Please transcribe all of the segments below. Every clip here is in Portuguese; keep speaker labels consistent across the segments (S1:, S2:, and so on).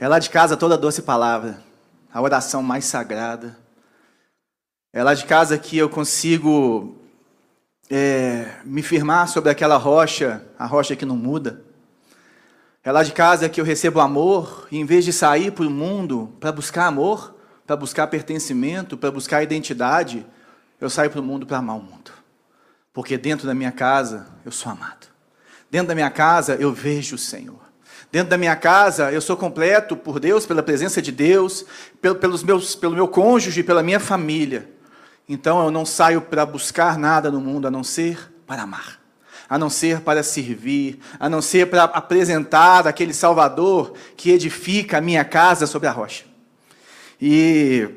S1: É lá de casa toda doce palavra, a oração mais sagrada. É lá de casa que eu consigo é, me firmar sobre aquela rocha, a rocha que não muda. É lá de casa que eu recebo amor e em vez de sair para o mundo para buscar amor, para buscar pertencimento, para buscar identidade, eu saio para o mundo para amar o mundo. Porque dentro da minha casa eu sou amado. Dentro da minha casa eu vejo o Senhor. Dentro da minha casa, eu sou completo por Deus, pela presença de Deus, pelo, pelos meus, pelo meu cônjuge, pela minha família. Então eu não saio para buscar nada no mundo a não ser para amar, a não ser para servir, a não ser para apresentar aquele Salvador que edifica a minha casa sobre a rocha. E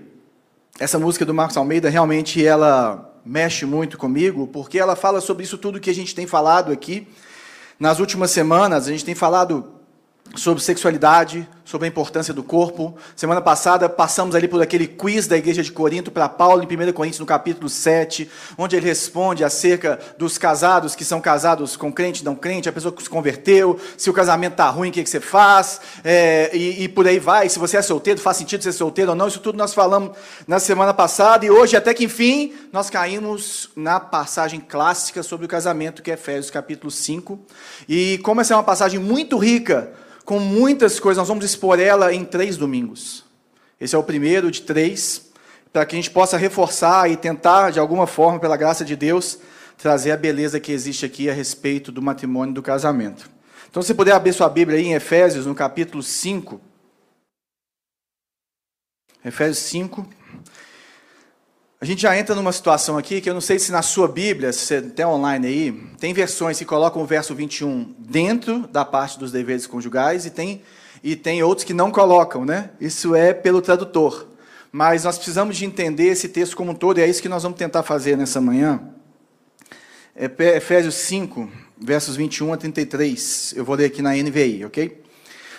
S1: essa música do Marcos Almeida realmente ela mexe muito comigo, porque ela fala sobre isso tudo que a gente tem falado aqui. Nas últimas semanas, a gente tem falado sobre sexualidade, sobre a importância do corpo. Semana passada passamos ali por aquele quiz da igreja de Corinto para Paulo em 1 Coríntios no capítulo 7, onde ele responde acerca dos casados que são casados com crente, não crente, a pessoa que se converteu, se o casamento está ruim, o que, que você faz, é, e, e, por aí vai. Se você é solteiro, faz sentido ser solteiro ou não, isso tudo nós falamos na semana passada, e hoje, até que enfim, nós caímos na passagem clássica sobre o casamento, que é Efésios capítulo 5. E como essa é uma passagem muito rica, com muitas coisas. Nós vamos expor ela em três domingos. Esse é o primeiro de três, para que a gente possa reforçar e tentar, de alguma forma, pela graça de Deus, trazer a beleza que existe aqui a respeito do matrimônio e do casamento. Então, se puder abrir sua Bíblia aí em Efésios, no capítulo 5. Efésios 5. A gente já entra numa situação aqui que eu não sei se na sua Bíblia, se você tem online aí, tem versões que colocam o verso 21 dentro da parte dos deveres conjugais e tem, e tem outros que não colocam, né? Isso é pelo tradutor. Mas nós precisamos de entender esse texto como um todo e é isso que nós vamos tentar fazer nessa manhã. Efésios 5, versos 21 a 33. Eu vou ler aqui na NVI, ok?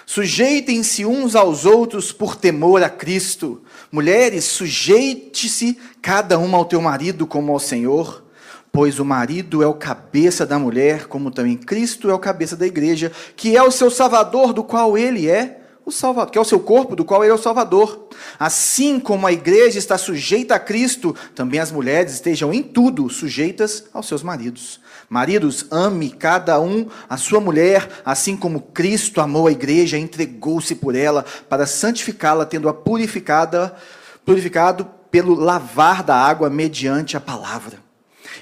S1: Sujeitem-se uns aos outros por temor a Cristo. Mulheres, sujeite-se cada uma ao teu marido como ao Senhor, pois o marido é o cabeça da mulher, como também Cristo é o cabeça da igreja, que é o seu Salvador, do qual ele é o Salvador, que é o seu corpo, do qual ele é o Salvador. Assim como a igreja está sujeita a Cristo, também as mulheres estejam em tudo sujeitas aos seus maridos. Maridos, ame cada um a sua mulher, assim como Cristo amou a igreja, entregou-se por ela para santificá-la, tendo-a purificada, purificado pelo lavar da água mediante a palavra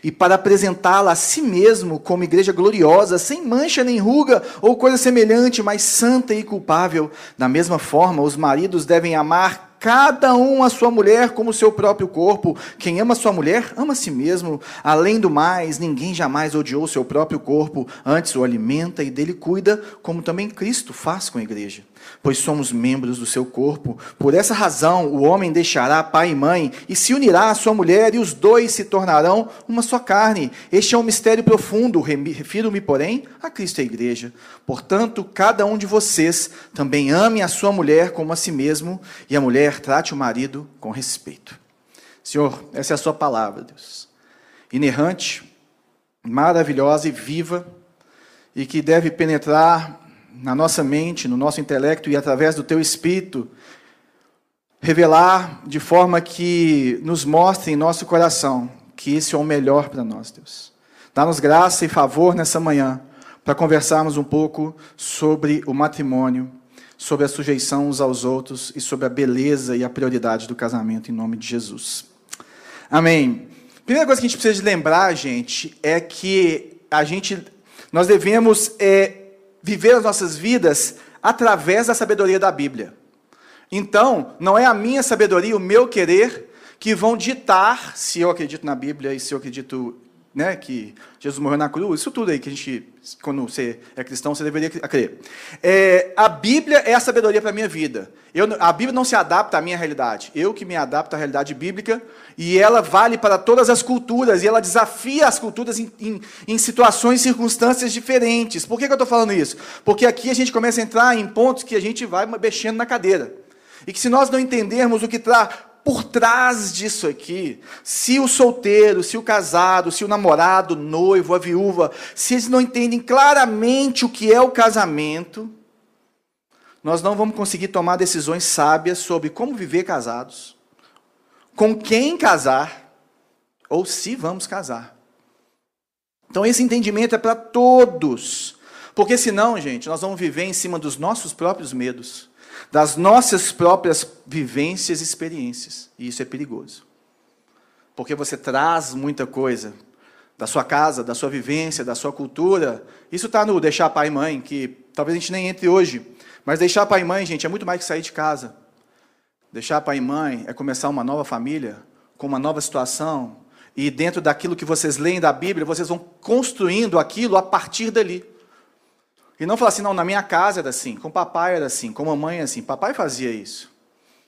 S1: e para apresentá-la a si mesmo como igreja gloriosa, sem mancha nem ruga ou coisa semelhante, mas santa e culpável. Da mesma forma, os maridos devem amar cada um a sua mulher como seu próprio corpo. Quem ama sua mulher, ama a si mesmo. Além do mais, ninguém jamais odiou seu próprio corpo, antes o alimenta e dele cuida, como também Cristo faz com a igreja pois somos membros do seu corpo. Por essa razão, o homem deixará pai e mãe e se unirá à sua mulher, e os dois se tornarão uma só carne. Este é um mistério profundo, refiro-me, porém, a Cristo e a igreja. Portanto, cada um de vocês também ame a sua mulher como a si mesmo, e a mulher trate o marido com respeito. Senhor, essa é a sua palavra, Deus. Inerrante, maravilhosa e viva, e que deve penetrar na nossa mente, no nosso intelecto e através do teu espírito, revelar de forma que nos mostre em nosso coração que esse é o melhor para nós, Deus. Dá-nos graça e favor nessa manhã para conversarmos um pouco sobre o matrimônio, sobre a sujeição uns aos outros e sobre a beleza e a prioridade do casamento em nome de Jesus. Amém. Primeira coisa que a gente precisa lembrar, gente, é que a gente nós devemos é, viver as nossas vidas através da sabedoria da Bíblia. Então, não é a minha sabedoria, o meu querer, que vão ditar se eu acredito na Bíblia e se eu acredito né, que Jesus morreu na cruz, isso tudo aí que a gente, quando você é cristão, você deveria crer. É, a Bíblia é a sabedoria para a minha vida. Eu, a Bíblia não se adapta à minha realidade. Eu que me adapto à realidade bíblica, e ela vale para todas as culturas, e ela desafia as culturas em, em, em situações e circunstâncias diferentes. Por que, que eu estou falando isso? Porque aqui a gente começa a entrar em pontos que a gente vai mexendo na cadeira. E que se nós não entendermos o que está por trás disso aqui, se o solteiro, se o casado, se o namorado, o noivo, a viúva, se eles não entendem claramente o que é o casamento, nós não vamos conseguir tomar decisões sábias sobre como viver casados, com quem casar, ou se vamos casar. Então, esse entendimento é para todos. Porque senão, gente, nós vamos viver em cima dos nossos próprios medos, das nossas próprias vivências e experiências. E isso é perigoso. Porque você traz muita coisa da sua casa, da sua vivência, da sua cultura. Isso está no deixar pai e mãe, que talvez a gente nem entre hoje. Mas deixar pai e mãe, gente, é muito mais que sair de casa. Deixar pai e mãe é começar uma nova família, com uma nova situação, e dentro daquilo que vocês leem da Bíblia, vocês vão construindo aquilo a partir dali. E não falar assim, não, na minha casa era assim, com papai era assim, com mamãe era assim. Papai fazia isso.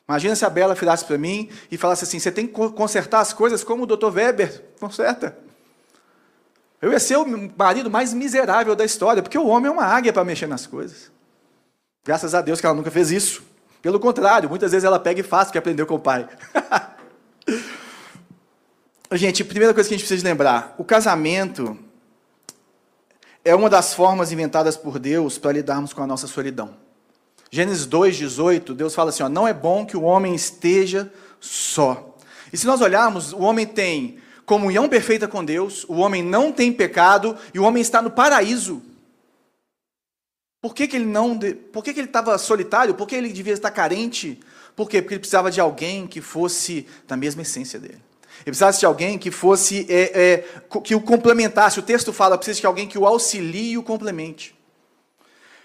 S1: Imagina se a Bela virasse para mim e falasse assim: você tem que consertar as coisas como o Dr. Weber conserta. Eu ia ser o marido mais miserável da história, porque o homem é uma águia para mexer nas coisas. Graças a Deus que ela nunca fez isso. Pelo contrário, muitas vezes ela pega e faz o que aprendeu com o pai. gente, primeira coisa que a gente precisa lembrar: o casamento é uma das formas inventadas por Deus para lidarmos com a nossa solidão. Gênesis 2,18, Deus fala assim: ó, não é bom que o homem esteja só. E se nós olharmos, o homem tem comunhão perfeita com Deus, o homem não tem pecado e o homem está no paraíso. Por que, que ele não. Por que, que ele estava solitário? Por que ele devia estar carente? Por quê? Porque ele precisava de alguém que fosse da mesma essência dele. Ele precisava de alguém que fosse. É, é, que o complementasse. O texto fala, precisa de alguém que o auxilie e o complemente.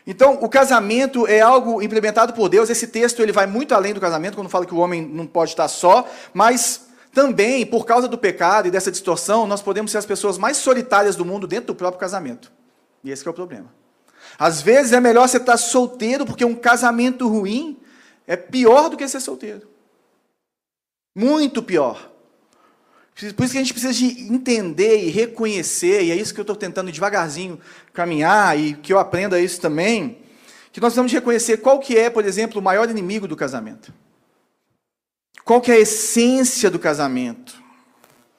S1: Então, o casamento é algo implementado por Deus. Esse texto ele vai muito além do casamento, quando fala que o homem não pode estar só, mas também, por causa do pecado e dessa distorção, nós podemos ser as pessoas mais solitárias do mundo dentro do próprio casamento. E esse é o problema. Às vezes é melhor você estar solteiro, porque um casamento ruim é pior do que ser solteiro. Muito pior. Por isso que a gente precisa de entender e reconhecer, e é isso que eu estou tentando devagarzinho caminhar, e que eu aprenda isso também, que nós precisamos reconhecer qual que é, por exemplo, o maior inimigo do casamento. Qual que é a essência do casamento?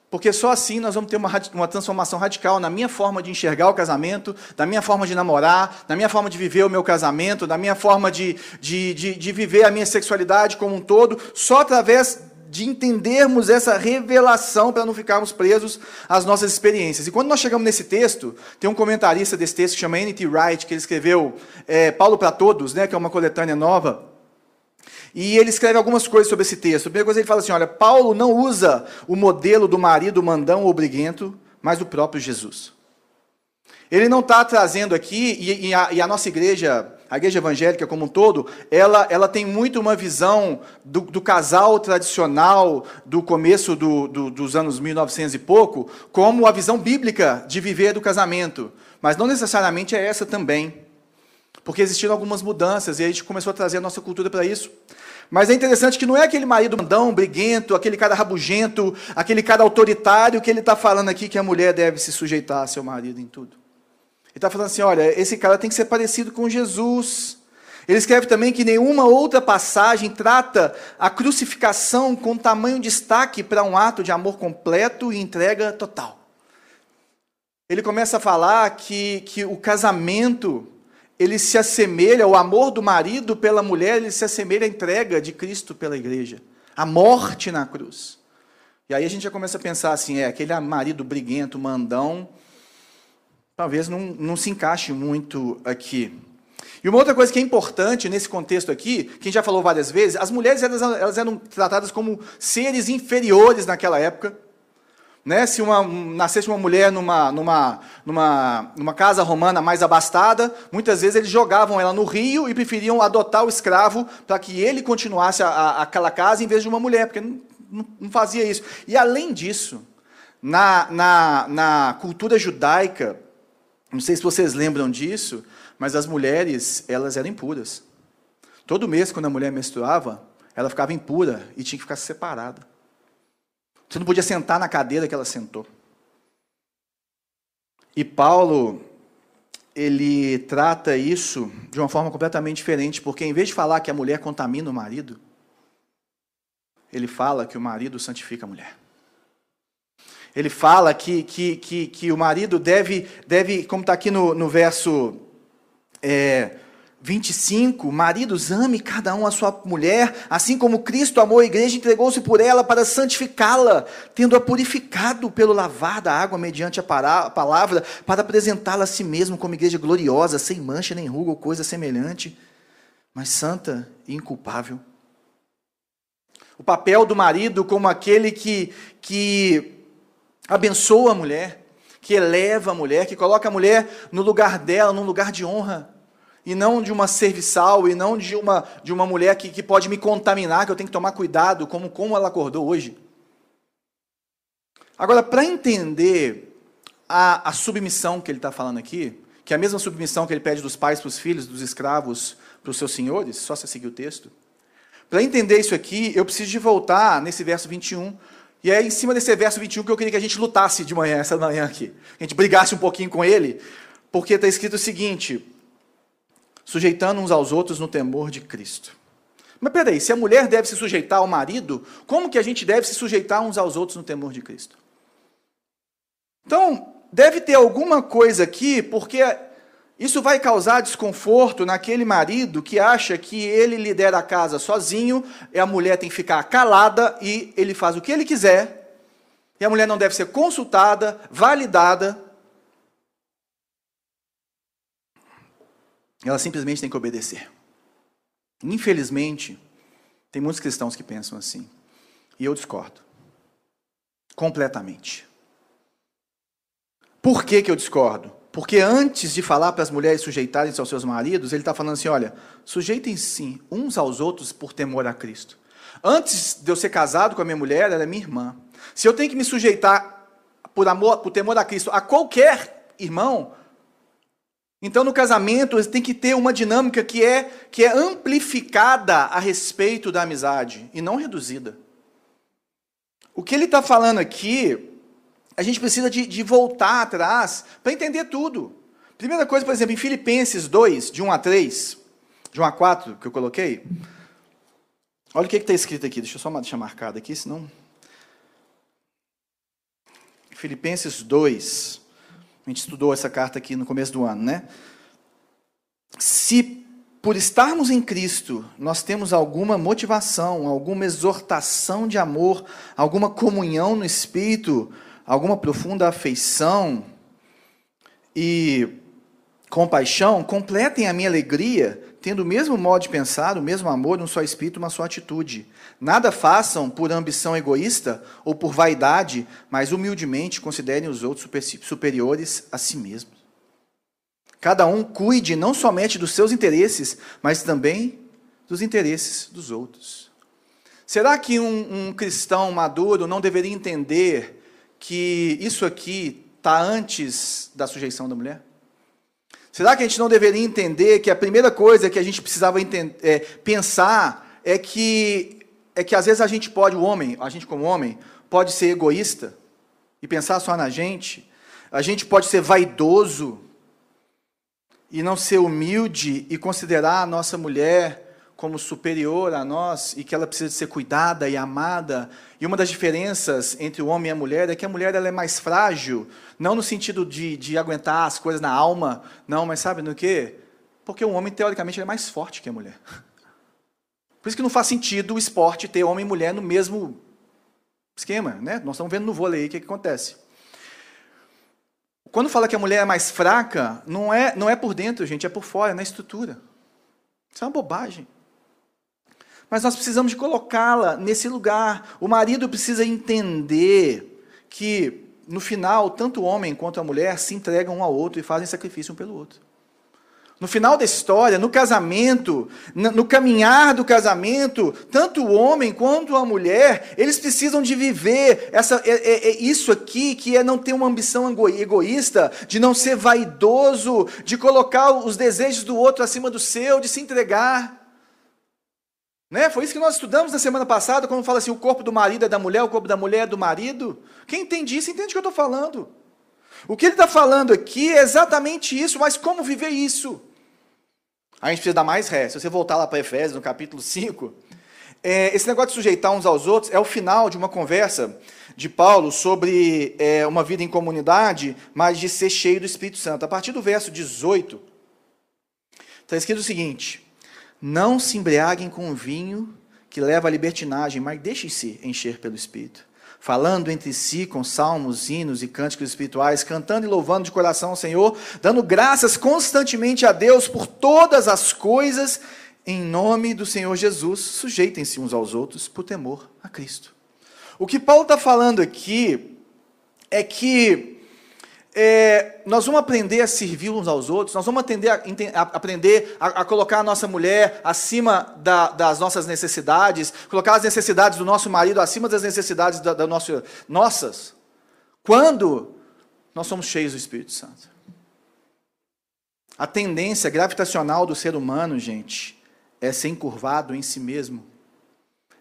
S1: Porque só assim nós vamos ter uma, uma transformação radical na minha forma de enxergar o casamento, na minha forma de namorar, na minha forma de viver o meu casamento, na minha forma de, de, de, de viver a minha sexualidade como um todo, só através de entendermos essa revelação para não ficarmos presos às nossas experiências. E quando nós chegamos nesse texto, tem um comentarista desse texto que chama N.T. Wright, que ele escreveu é, Paulo para Todos, né, que é uma coletânea nova. E ele escreve algumas coisas sobre esse texto. A primeira coisa ele fala assim: olha, Paulo não usa o modelo do marido mandão ou briguento, mas do próprio Jesus. Ele não está trazendo aqui, e, e, a, e, a, nossa igreja, a igreja evangélica como um todo, ela, ela tem muito uma visão do, do casal tradicional do começo do, do, dos anos 1900 e pouco, como a visão bíblica de viver do casamento. Mas não necessariamente é essa também. Porque existiram algumas mudanças e a gente começou a trazer a nossa cultura para isso. Mas é interessante que não é aquele marido mandão, briguento, aquele cara rabugento, aquele cara autoritário que ele está falando aqui que a mulher deve se sujeitar a seu marido em tudo. Ele está falando assim: olha, esse cara tem que ser parecido com Jesus. Ele escreve também que nenhuma outra passagem trata a crucificação com tamanho destaque para um ato de amor completo e entrega total. Ele começa a falar que, que o casamento ele se assemelha, o amor do marido pela mulher, ele se assemelha à entrega de Cristo pela igreja, a morte na cruz. E aí a gente já começa a pensar assim, é, aquele marido briguento, mandão, talvez não, não se encaixe muito aqui. E uma outra coisa que é importante nesse contexto aqui, que a gente já falou várias vezes, as mulheres elas, elas eram tratadas como seres inferiores naquela época, né? Se uma, nascesse uma mulher numa, numa, numa, numa casa romana mais abastada, muitas vezes eles jogavam ela no rio e preferiam adotar o escravo para que ele continuasse a, a, aquela casa em vez de uma mulher, porque não, não, não fazia isso. E além disso, na, na, na cultura judaica, não sei se vocês lembram disso, mas as mulheres, elas eram impuras. Todo mês, quando a mulher menstruava, ela ficava impura e tinha que ficar separada. Você não podia sentar na cadeira que ela sentou. E Paulo, ele trata isso de uma forma completamente diferente, porque em vez de falar que a mulher contamina o marido, ele fala que o marido santifica a mulher. Ele fala que, que, que, que o marido deve, deve como está aqui no, no verso é, 25, maridos, ame cada um a sua mulher, assim como Cristo amou a igreja e entregou-se por ela para santificá-la, tendo-a purificado pelo lavar da água mediante a palavra, para apresentá-la a si mesmo como igreja gloriosa, sem mancha nem ruga ou coisa semelhante, mas santa e inculpável. O papel do marido como aquele que, que abençoa a mulher, que eleva a mulher, que coloca a mulher no lugar dela, num lugar de honra e não de uma serviçal, e não de uma, de uma mulher que, que pode me contaminar, que eu tenho que tomar cuidado, como, como ela acordou hoje. Agora, para entender a, a submissão que ele está falando aqui, que é a mesma submissão que ele pede dos pais para os filhos, dos escravos para os seus senhores, só se seguir o texto. Para entender isso aqui, eu preciso de voltar nesse verso 21. E é em cima desse verso 21 que eu queria que a gente lutasse de manhã, essa manhã aqui. Que a gente brigasse um pouquinho com ele, porque está escrito o seguinte: sujeitando uns aos outros no temor de Cristo. Mas peraí, se a mulher deve se sujeitar ao marido, como que a gente deve se sujeitar uns aos outros no temor de Cristo? Então, deve ter alguma coisa aqui, porque isso vai causar desconforto naquele marido que acha que ele lidera a casa sozinho, e a mulher tem que ficar calada e ele faz o que ele quiser, e a mulher não deve ser consultada, validada. Ela simplesmente tem que obedecer. Infelizmente, tem muitos cristãos que pensam assim. E eu discordo. Completamente. Por que, que eu discordo? Porque antes de falar para as mulheres sujeitarem-se aos seus maridos, ele está falando assim: olha, sujeitem-se uns aos outros por temor a Cristo. Antes de eu ser casado com a minha mulher, ela é minha irmã. Se eu tenho que me sujeitar por amor, por temor a Cristo, a qualquer irmão, então, no casamento, tem que ter uma dinâmica que é, que é amplificada a respeito da amizade e não reduzida. O que ele está falando aqui, a gente precisa de, de voltar atrás para entender tudo. Primeira coisa, por exemplo, em Filipenses 2, de 1 a 3, de 1 a 4, que eu coloquei, olha o que está escrito aqui, deixa eu só deixar marcado aqui, senão. Filipenses 2, a gente estudou essa carta aqui no começo do ano, né? Se por estarmos em Cristo, nós temos alguma motivação, alguma exortação de amor, alguma comunhão no Espírito, alguma profunda afeição e compaixão, completem a minha alegria, tendo o mesmo modo de pensar, o mesmo amor, um só espírito, uma só atitude. Nada façam por ambição egoísta ou por vaidade, mas humildemente considerem os outros superiores a si mesmos. Cada um cuide não somente dos seus interesses, mas também dos interesses dos outros. Será que um, um cristão maduro não deveria entender que isso aqui está antes da sujeição da mulher? Será que a gente não deveria entender que a primeira coisa que a gente precisava é, pensar é que é que às vezes a gente pode, o homem, a gente como homem, pode ser egoísta e pensar só na gente. A gente pode ser vaidoso e não ser humilde e considerar a nossa mulher como superior a nós e que ela precisa ser cuidada e amada. E uma das diferenças entre o homem e a mulher é que a mulher ela é mais frágil, não no sentido de, de aguentar as coisas na alma, não, mas sabe no quê? Porque o homem, teoricamente, é mais forte que a mulher. Por isso que não faz sentido o esporte ter homem e mulher no mesmo esquema, né? Nós estamos vendo no vôlei o que, que acontece. Quando fala que a mulher é mais fraca, não é, não é por dentro, gente, é por fora, é na estrutura. Isso é uma bobagem. Mas nós precisamos de colocá-la nesse lugar. O marido precisa entender que, no final, tanto o homem quanto a mulher se entregam um ao outro e fazem sacrifício um pelo outro. No final da história, no casamento, no caminhar do casamento, tanto o homem quanto a mulher, eles precisam de viver essa, é, é, é isso aqui, que é não ter uma ambição egoísta, de não ser vaidoso, de colocar os desejos do outro acima do seu, de se entregar. Né? Foi isso que nós estudamos na semana passada, quando fala assim: o corpo do marido é da mulher, o corpo da mulher é do marido. Quem entende isso, entende o que eu estou falando. O que ele está falando aqui é exatamente isso, mas como viver isso? A gente precisa dar mais ré. Se você voltar lá para Efésios, no capítulo 5, é, esse negócio de sujeitar uns aos outros é o final de uma conversa de Paulo sobre é, uma vida em comunidade, mas de ser cheio do Espírito Santo. A partir do verso 18, Está escrito o seguinte: Não se embriaguem com vinho que leva à libertinagem, mas deixem-se encher pelo Espírito. Falando entre si com salmos, hinos e cânticos espirituais, cantando e louvando de coração ao Senhor, dando graças constantemente a Deus por todas as coisas, em nome do Senhor Jesus, sujeitem-se uns aos outros por temor a Cristo. O que Paulo está falando aqui é que é, nós vamos aprender a servir uns aos outros, nós vamos atender a, a, aprender a, a, colocar a nossa mulher acima da, das nossas necessidades, colocar as necessidades do nosso marido acima das necessidades da, da nossa, nossas, quando nós somos cheios do Espírito Santo. A tendência gravitacional do ser humano, gente, é ser encurvado em si mesmo,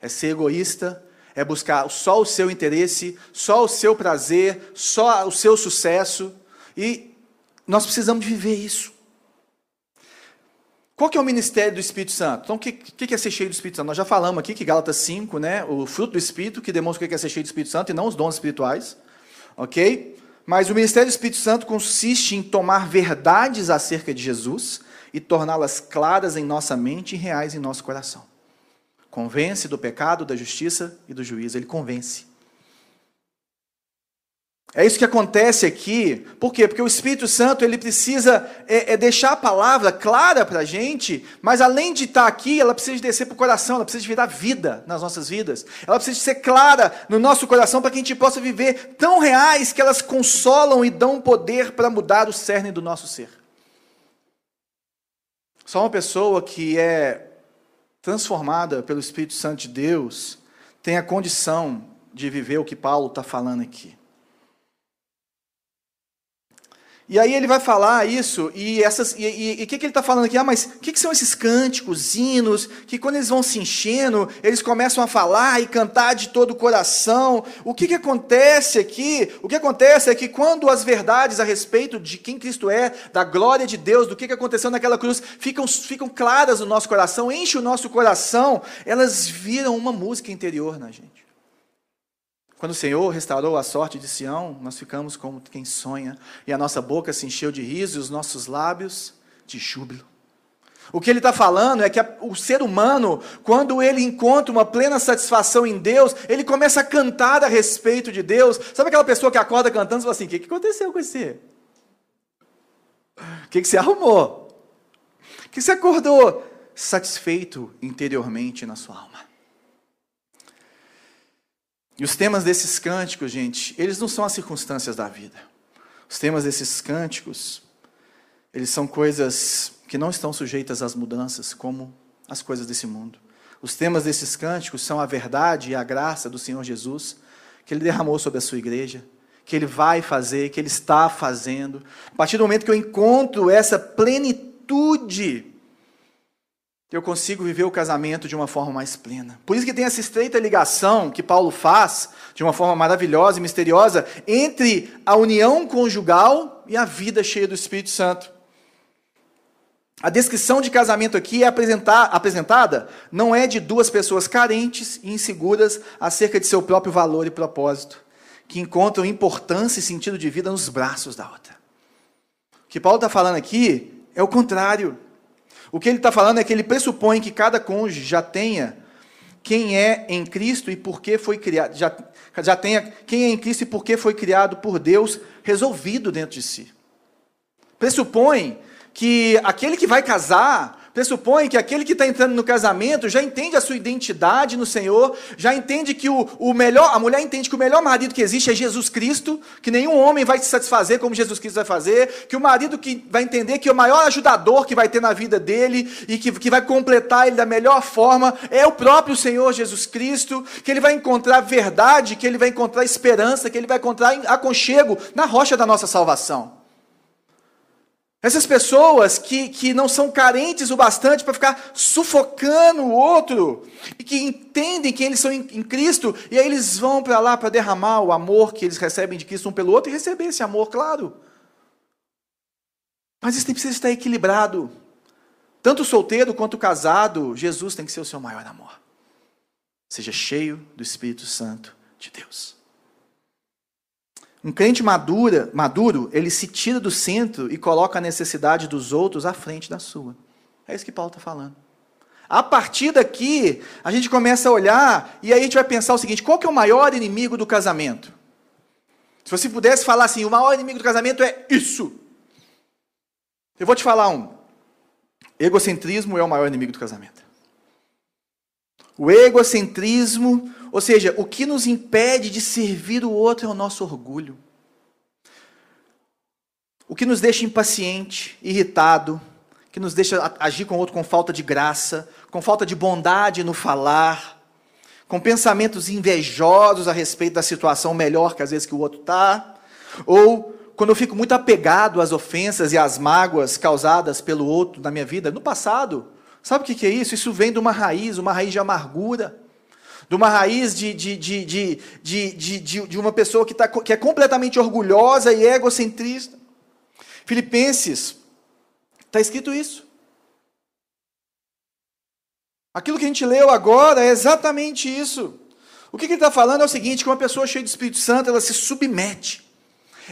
S1: é ser egoísta, é buscar só o seu interesse, só o seu prazer, só o seu sucesso. E nós precisamos viver isso. Qual que é o ministério do Espírito Santo? Então, o que, que é ser cheio do Espírito Santo? Nós já falamos aqui que Gálatas 5, né, o fruto do Espírito, que demonstra o que é ser cheio do Espírito Santo e não os dons espirituais. Ok? Mas o ministério do Espírito Santo consiste em tomar verdades acerca de Jesus e torná-las claras em nossa mente e reais em nosso coração. Convence do pecado, da justiça e do juízo. Ele convence. É isso que acontece aqui. Por quê? Porque o Espírito Santo ele precisa é, é deixar a palavra clara para a gente, mas além de estar tá aqui, ela precisa descer para o coração, ela precisa virar vida nas nossas vidas. Ela precisa ser clara no nosso coração para que a gente possa viver tão reais que elas consolam e dão poder para mudar o cerne do nosso ser. Só uma pessoa que é transformada pelo Espírito Santo de Deus, tem a condição de viver o que Paulo está falando aqui. E aí ele vai falar isso, e essas, e o que, que ele está falando aqui? Ah, mas o que, que são esses cânticos, hinos, que quando eles vão se enchendo, eles começam a falar e cantar de todo o coração. O que, que acontece aqui? O que acontece é que quando as verdades a respeito de quem Cristo é, da glória de Deus, do que, que aconteceu naquela cruz, ficam, ficam claras no nosso coração, enche o nosso coração, elas viram uma música interior na gente. Quando o Senhor restaurou a sorte de Sião, nós ficamos como quem sonha, e a nossa boca se encheu de riso e os nossos lábios de júbilo. O que ele está falando é que o ser humano, quando ele encontra uma plena satisfação em Deus, ele começa a cantar a respeito de Deus. Sabe aquela pessoa que acorda cantando e fala assim: O que, que aconteceu com você? O que, que você arrumou? O que você acordou satisfeito interiormente na sua alma? E os temas desses cânticos, gente, eles não são as circunstâncias da vida. Os temas desses cânticos, eles são coisas que não estão sujeitas às mudanças, como as coisas desse mundo. Os temas desses cânticos são a verdade e a graça do Senhor Jesus, que Ele derramou sobre a sua igreja, que Ele vai fazer, que Ele está fazendo. A partir do momento que eu encontro essa plenitude eu consigo viver o casamento de uma forma mais plena. Por isso que tem essa estreita ligação que Paulo faz, de uma forma maravilhosa e misteriosa, entre a união conjugal e a vida cheia do Espírito Santo. A descrição de casamento aqui é apresentada não é de duas pessoas carentes e inseguras acerca de seu próprio valor e propósito, que encontram importância e sentido de vida nos braços da outra. O que Paulo está falando aqui é o contrário. O que ele está falando é que ele pressupõe que cada cônjuge já tenha quem é em Cristo e por que foi criado, já, já tenha quem é em Cristo e por que foi criado por Deus resolvido dentro de si. Pressupõe que aquele que vai casar pressupõe que aquele que está entrando no casamento já entende a sua identidade no Senhor, já entende que o, o melhor, a mulher entende que o melhor marido que existe é Jesus Cristo, que nenhum homem vai se satisfazer como Jesus Cristo vai fazer, que o marido que vai entender que o maior ajudador que vai ter na vida dele e que, que vai completar ele da melhor forma é o próprio Senhor Jesus Cristo, que ele vai encontrar verdade, que ele vai encontrar esperança, que ele vai encontrar aconchego na rocha da nossa salvação. Essas pessoas que, que não são carentes o bastante para ficar sufocando o outro, e que entendem que eles são em, em Cristo, e aí eles vão para lá para derramar o amor que eles recebem de Cristo um pelo outro e receber esse amor, claro. Mas isso precisa estar equilibrado. Tanto o solteiro quanto o casado, Jesus tem que ser o seu maior amor. Seja cheio do Espírito Santo de Deus. Um crente madura, maduro, ele se tira do centro e coloca a necessidade dos outros à frente da sua. É isso que Paulo está falando. A partir daqui, a gente começa a olhar e aí a gente vai pensar o seguinte: qual que é o maior inimigo do casamento? Se você pudesse falar assim, o maior inimigo do casamento é isso. Eu vou te falar um. Egocentrismo é o maior inimigo do casamento. O egocentrismo, ou seja, o que nos impede de servir o outro é o nosso orgulho. O que nos deixa impaciente, irritado, que nos deixa agir com o outro com falta de graça, com falta de bondade no falar, com pensamentos invejosos a respeito da situação melhor que às vezes que o outro está, ou quando eu fico muito apegado às ofensas e às mágoas causadas pelo outro na minha vida, no passado, sabe o que é isso? Isso vem de uma raiz, uma raiz de amargura, de uma raiz de, de, de, de, de, de, de uma pessoa que, tá, que é completamente orgulhosa e egocentrista. Filipenses, está escrito isso. Aquilo que a gente leu agora é exatamente isso. O que, que ele está falando é o seguinte: que uma pessoa cheia do Espírito Santo, ela se submete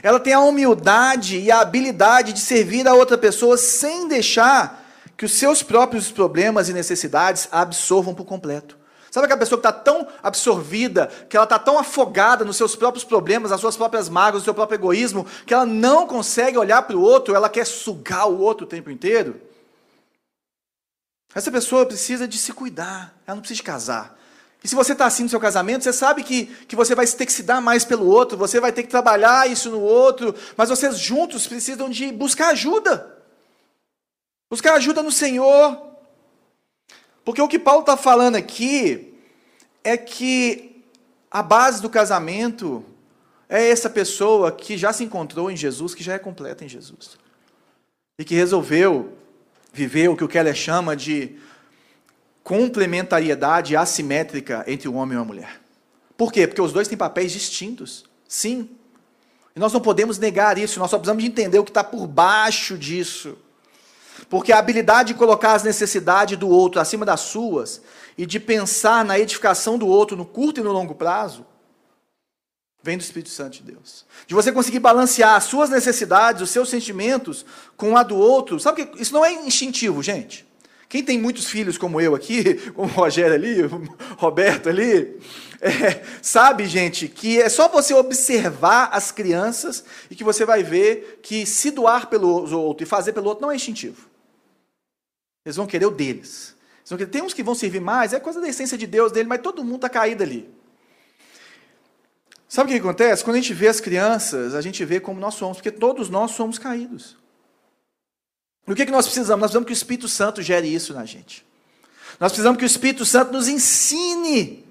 S1: ela tem a humildade e a habilidade de servir a outra pessoa sem deixar que os seus próprios problemas e necessidades absorvam por completo. Sabe aquela pessoa que está tão absorvida, que ela está tão afogada nos seus próprios problemas, nas suas próprias mágoas, no seu próprio egoísmo, que ela não consegue olhar para o outro, ela quer sugar o outro o tempo inteiro? Essa pessoa precisa de se cuidar, ela não precisa de casar. E se você está assim no seu casamento, você sabe que, que você vai ter que se dar mais pelo outro, você vai ter que trabalhar isso no outro, mas vocês juntos precisam de buscar ajuda. Buscar ajuda no Senhor. Porque o que Paulo está falando aqui é que a base do casamento é essa pessoa que já se encontrou em Jesus, que já é completa em Jesus. E que resolveu viver o que o Keller chama de complementariedade assimétrica entre o homem e a mulher. Por quê? Porque os dois têm papéis distintos. Sim. E nós não podemos negar isso, nós só precisamos de entender o que está por baixo disso. Porque a habilidade de colocar as necessidades do outro acima das suas e de pensar na edificação do outro no curto e no longo prazo vem do Espírito Santo de Deus. De você conseguir balancear as suas necessidades, os seus sentimentos com a do outro. Sabe que isso não é instintivo, gente. Quem tem muitos filhos como eu aqui, como o Rogério ali, o Roberto ali, é, sabe, gente, que é só você observar as crianças e que você vai ver que se doar pelo outro e fazer pelo outro não é instintivo. Eles vão querer o deles. Querer, tem uns que vão servir mais, é coisa da essência de Deus dele, mas todo mundo está caído ali. Sabe o que acontece? Quando a gente vê as crianças, a gente vê como nós somos, porque todos nós somos caídos. E o que, que nós precisamos? Nós precisamos que o Espírito Santo gere isso na gente. Nós precisamos que o Espírito Santo nos ensine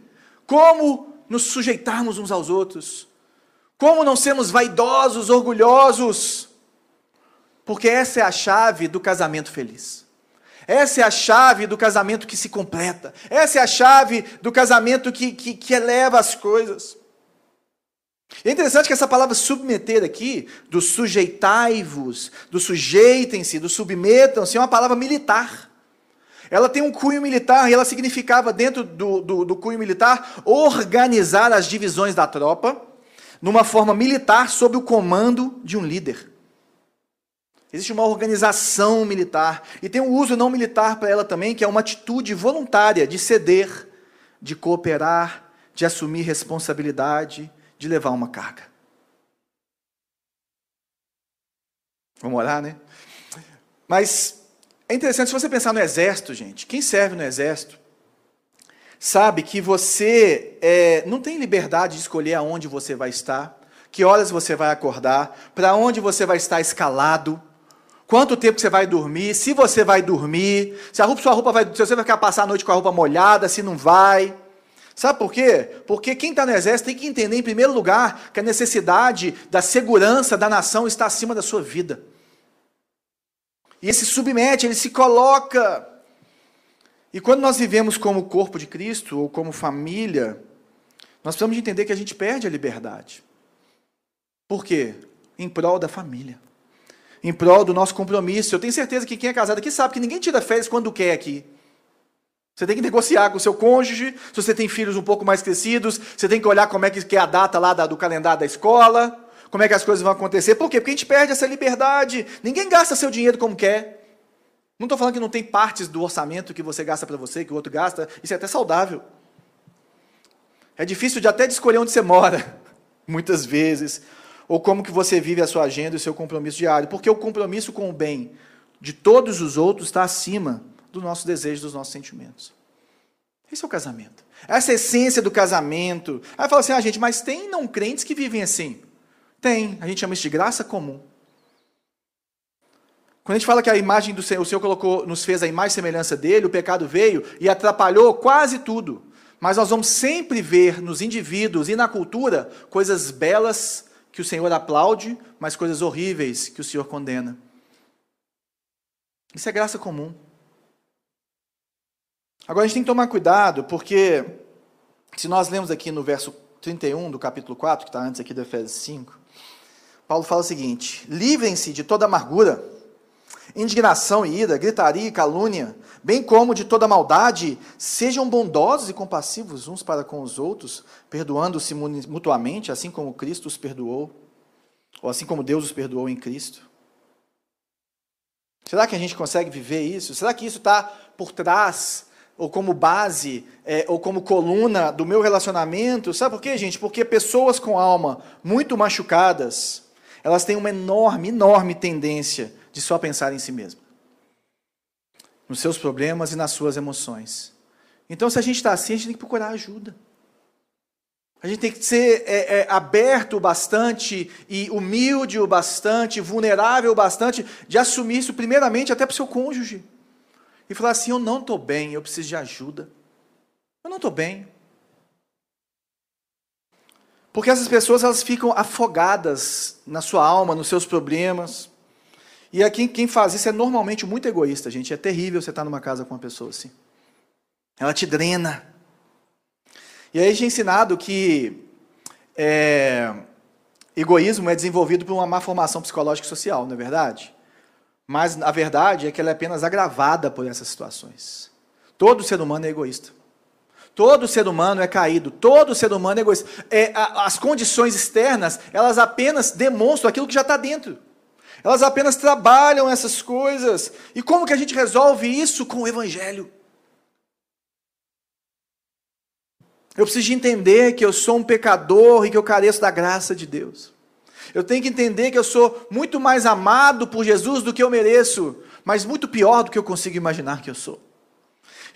S1: como nos sujeitarmos uns aos outros, como não sermos vaidosos, orgulhosos, porque essa é a chave do casamento feliz. Essa é a chave do casamento que se completa. Essa é a chave do casamento que, que, que eleva as coisas. É interessante que essa palavra submeter aqui, do sujeitai-vos, do sujeitem-se, do submetam-se, é uma palavra militar. Ela tem um cunho militar e ela significava, dentro do, do, do cunho militar, organizar as divisões da tropa numa forma militar sob o comando de um líder. Existe uma organização militar e tem um uso não militar para ela também, que é uma atitude voluntária de ceder, de cooperar, de assumir responsabilidade, de levar uma carga. Vamos orar, né? Mas é interessante, se você pensar no exército, gente, quem serve no exército sabe que você é, não tem liberdade de escolher aonde você vai estar, que horas você vai acordar, para onde você vai estar escalado, quanto tempo você vai dormir, se você vai dormir, se a roupa, sua roupa vai, se você vai ficar passar a noite com a roupa molhada, se não vai. Sabe por quê? Porque quem está no exército tem que entender, em primeiro lugar, que a necessidade da segurança da nação está acima da sua vida. E ele se submete, ele se coloca. E quando nós vivemos como corpo de Cristo, ou como família, nós precisamos de entender que a gente perde a liberdade. Por quê? Em prol da família. Em prol do nosso compromisso. Eu tenho certeza que quem é casado aqui sabe que ninguém tira férias quando quer aqui. Você tem que negociar com o seu cônjuge, se você tem filhos um pouco mais crescidos, você tem que olhar como é que é a data lá do calendário da escola, como é que as coisas vão acontecer. Por quê? Porque a gente perde essa liberdade. Ninguém gasta seu dinheiro como quer. Não estou falando que não tem partes do orçamento que você gasta para você, que o outro gasta. Isso é até saudável. É difícil de até de escolher onde você mora, muitas vezes, ou como que você vive a sua agenda e o seu compromisso diário, porque o compromisso com o bem de todos os outros está acima do nosso desejo, dos nossos sentimentos. Esse é o casamento. Essa é a essência do casamento. Aí fala assim, ah, gente, mas tem não crentes que vivem assim. Tem, a gente chama isso de graça comum. Quando a gente fala que a imagem do Senhor, o Senhor colocou, nos fez a imagem e semelhança dele, o pecado veio e atrapalhou quase tudo. Mas nós vamos sempre ver nos indivíduos e na cultura coisas belas que o Senhor aplaude, mas coisas horríveis que o Senhor condena. Isso é graça comum. Agora a gente tem que tomar cuidado, porque se nós lemos aqui no verso 31 do capítulo 4, que está antes aqui do Efésios 5, Paulo fala o seguinte: livrem-se de toda amargura, indignação e ira, gritaria e calúnia, bem como de toda maldade, sejam bondosos e compassivos uns para com os outros, perdoando-se mutuamente, assim como Cristo os perdoou, ou assim como Deus os perdoou em Cristo. Será que a gente consegue viver isso? Será que isso está por trás ou como base, é, ou como coluna do meu relacionamento. Sabe por quê, gente? Porque pessoas com alma muito machucadas, elas têm uma enorme, enorme tendência de só pensar em si mesma, nos seus problemas e nas suas emoções. Então, se a gente está assim, a gente tem que procurar ajuda. A gente tem que ser é, é, aberto o bastante e humilde o bastante, vulnerável o bastante, de assumir isso primeiramente até para o seu cônjuge e falar assim: Eu não estou bem, eu preciso de ajuda. Eu não estou bem. Porque essas pessoas elas ficam afogadas na sua alma, nos seus problemas. E aqui quem faz isso é normalmente muito egoísta, gente. É terrível você estar numa casa com uma pessoa assim. Ela te drena. E aí a gente é ensinado que é, egoísmo é desenvolvido por uma má formação psicológica e social, não é verdade? Mas a verdade é que ela é apenas agravada por essas situações. Todo ser humano é egoísta. Todo ser humano é caído, todo ser humano é egoísta. É, a, as condições externas, elas apenas demonstram aquilo que já está dentro. Elas apenas trabalham essas coisas. E como que a gente resolve isso com o Evangelho? Eu preciso de entender que eu sou um pecador e que eu careço da graça de Deus. Eu tenho que entender que eu sou muito mais amado por Jesus do que eu mereço, mas muito pior do que eu consigo imaginar que eu sou.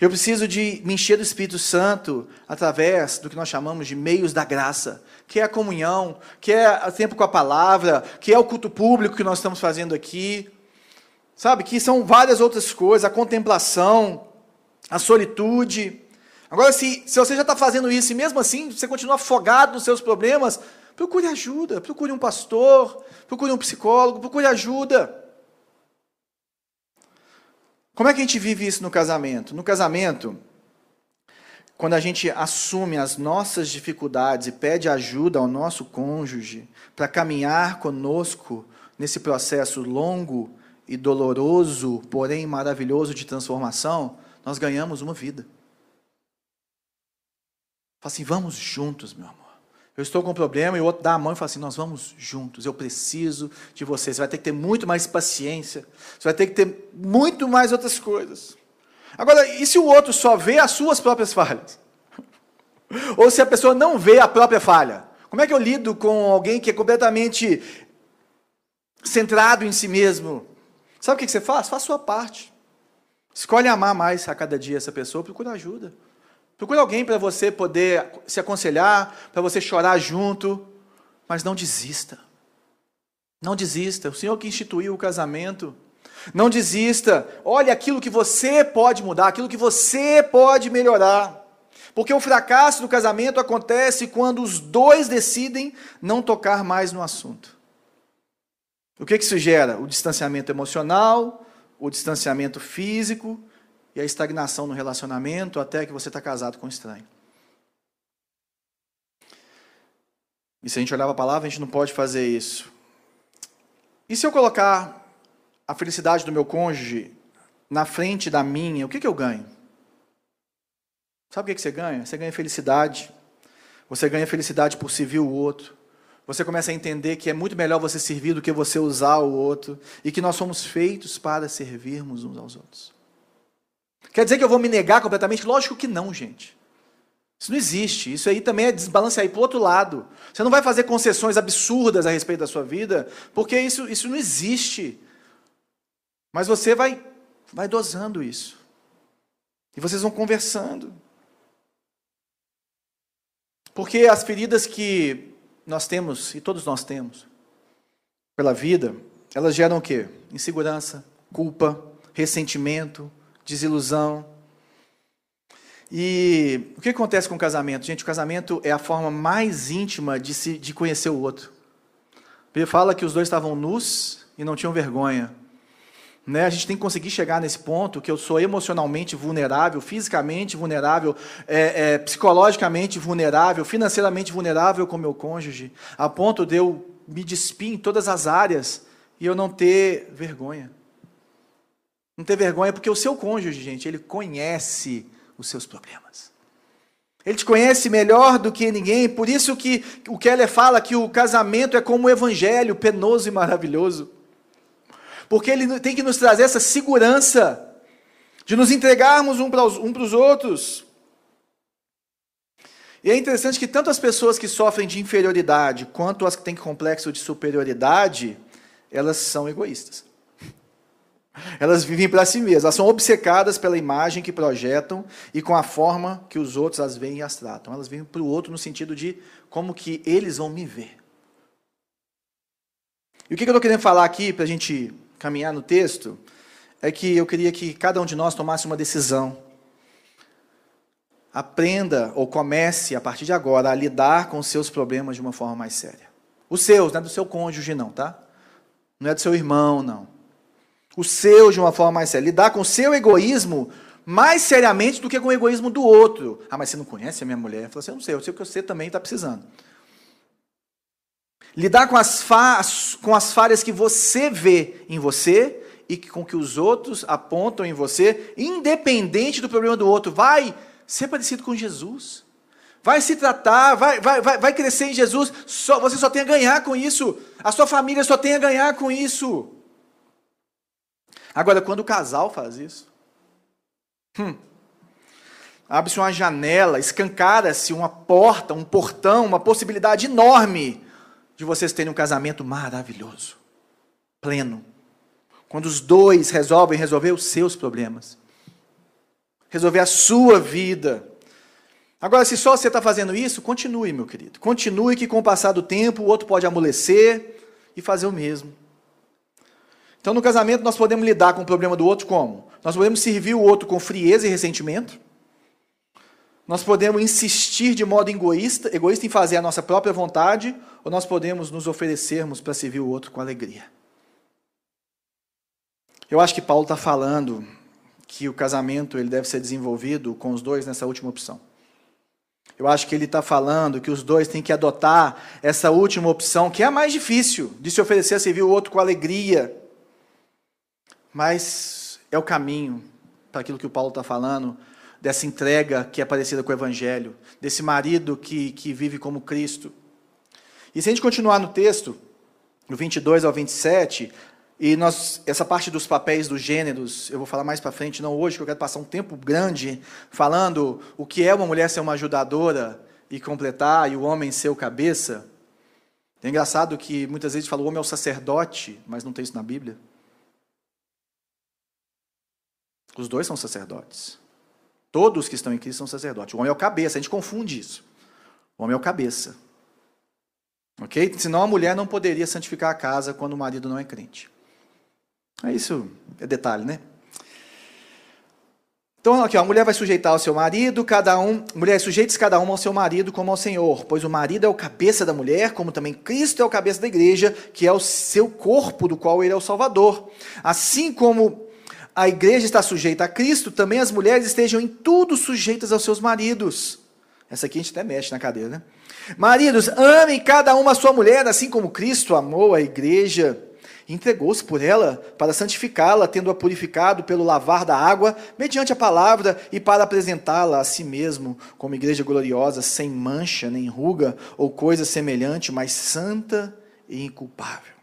S1: Eu preciso de me encher do Espírito Santo através do que nós chamamos de meios da graça, que é a comunhão, que é o tempo com a palavra, que é o culto público que nós estamos fazendo aqui. Sabe, que são várias outras coisas, a contemplação, a solitude. Agora, se, se você já está fazendo isso e mesmo assim você continua afogado nos seus problemas, Procure ajuda, procure um pastor, procure um psicólogo, procure ajuda. Como é que a gente vive isso no casamento? No casamento, quando a gente assume as nossas dificuldades e pede ajuda ao nosso cônjuge para caminhar conosco nesse processo longo e doloroso, porém maravilhoso de transformação, nós ganhamos uma vida. Fala assim, vamos juntos, meu amor. Eu estou com um problema e o outro dá a mão e fala assim: Nós vamos juntos, eu preciso de você. Você vai ter que ter muito mais paciência, você vai ter que ter muito mais outras coisas. Agora, e se o outro só vê as suas próprias falhas? Ou se a pessoa não vê a própria falha? Como é que eu lido com alguém que é completamente centrado em si mesmo? Sabe o que você faz? Faz a sua parte. Escolhe amar mais a cada dia essa pessoa, procura ajuda. Procure alguém para você poder se aconselhar, para você chorar junto, mas não desista. Não desista. O Senhor que instituiu o casamento. Não desista. Olhe aquilo que você pode mudar, aquilo que você pode melhorar. Porque o fracasso do casamento acontece quando os dois decidem não tocar mais no assunto. O que, que isso gera? O distanciamento emocional, o distanciamento físico e a estagnação no relacionamento até que você está casado com um estranho. E se a gente olhar para a palavra, a gente não pode fazer isso. E se eu colocar a felicidade do meu cônjuge na frente da minha, o que, que eu ganho? Sabe o que, que você ganha? Você ganha felicidade. Você ganha felicidade por se vir o outro. você começa a entender que é muito melhor você servir do que você usar o outro e que nós somos feitos para servirmos uns aos outros. Quer dizer que eu vou me negar completamente? Lógico que não, gente. Isso não existe. Isso aí também é desbalancear para o outro lado. Você não vai fazer concessões absurdas a respeito da sua vida, porque isso, isso não existe. Mas você vai, vai dosando isso. E vocês vão conversando. Porque as feridas que nós temos, e todos nós temos, pela vida, elas geram o quê? Insegurança, culpa, ressentimento, desilusão. E o que acontece com o casamento? Gente, o casamento é a forma mais íntima de, se, de conhecer o outro. Ele fala que os dois estavam nus e não tinham vergonha. Né? A gente tem que conseguir chegar nesse ponto que eu sou emocionalmente vulnerável, fisicamente vulnerável, é, é, psicologicamente vulnerável, financeiramente vulnerável com meu cônjuge, a ponto de eu me despir em todas as áreas e eu não ter vergonha. Não ter vergonha, porque o seu cônjuge, gente, ele conhece os seus problemas. Ele te conhece melhor do que ninguém, por isso que o Keller fala que o casamento é como o evangelho, penoso e maravilhoso. Porque ele tem que nos trazer essa segurança de nos entregarmos um para os, um para os outros. E é interessante que tanto as pessoas que sofrem de inferioridade quanto as que têm complexo de superioridade, elas são egoístas. Elas vivem para si mesmas, elas são obcecadas pela imagem que projetam e com a forma que os outros as veem e as tratam. Elas vivem para o outro no sentido de como que eles vão me ver. E o que eu estou querendo falar aqui, para a gente caminhar no texto, é que eu queria que cada um de nós tomasse uma decisão. Aprenda ou comece, a partir de agora, a lidar com os seus problemas de uma forma mais séria. Os seus, não é do seu cônjuge, não, tá? Não é do seu irmão, não o seu de uma forma mais séria. Lidar com o seu egoísmo mais seriamente do que com o egoísmo do outro. Ah, mas você não conhece a minha mulher? Fala assim, eu não sei, eu sei o que você também está precisando. Lidar com as, com as falhas que você vê em você e com que os outros apontam em você, independente do problema do outro. Vai ser parecido com Jesus. Vai se tratar, vai, vai, vai, vai crescer em Jesus. Só, você só tem a ganhar com isso. A sua família só tem a ganhar com isso. Agora, quando o casal faz isso, hum, abre-se uma janela, escancara-se uma porta, um portão, uma possibilidade enorme de vocês terem um casamento maravilhoso, pleno. Quando os dois resolvem resolver os seus problemas, resolver a sua vida. Agora, se só você está fazendo isso, continue, meu querido. Continue que com o passar do tempo o outro pode amolecer e fazer o mesmo. Então, no casamento, nós podemos lidar com o problema do outro como? Nós podemos servir o outro com frieza e ressentimento. Nós podemos insistir de modo egoísta, egoísta em fazer a nossa própria vontade, ou nós podemos nos oferecermos para servir o outro com alegria. Eu acho que Paulo está falando que o casamento ele deve ser desenvolvido com os dois nessa última opção. Eu acho que ele está falando que os dois têm que adotar essa última opção, que é a mais difícil, de se oferecer a servir o outro com alegria mas é o caminho para aquilo que o Paulo está falando, dessa entrega que é parecida com o Evangelho, desse marido que, que vive como Cristo. E se a gente continuar no texto, no 22 ao 27, e nós, essa parte dos papéis dos gêneros, eu vou falar mais para frente, não hoje, que eu quero passar um tempo grande falando o que é uma mulher ser uma ajudadora e completar, e o homem ser o cabeça. É engraçado que muitas vezes fala o homem é o sacerdote, mas não tem isso na Bíblia. Os dois são sacerdotes. Todos que estão em Cristo são sacerdotes. O homem é o cabeça, a gente confunde isso. O homem é o cabeça. Ok? Senão a mulher não poderia santificar a casa quando o marido não é crente. É isso, é detalhe, né? Então, aqui, ó, a mulher vai sujeitar ao seu marido, cada um, mulher sujeite cada uma ao seu marido como ao Senhor, pois o marido é o cabeça da mulher, como também Cristo é o cabeça da igreja, que é o seu corpo, do qual ele é o Salvador. Assim como a igreja está sujeita a Cristo, também as mulheres estejam em tudo sujeitas aos seus maridos. Essa aqui a gente até mexe na cadeira, né? Maridos, amem cada uma a sua mulher, assim como Cristo amou a igreja entregou-se por ela para santificá-la, tendo-a purificado pelo lavar da água, mediante a palavra, e para apresentá-la a si mesmo como igreja gloriosa, sem mancha, nem ruga ou coisa semelhante, mas santa e inculpável.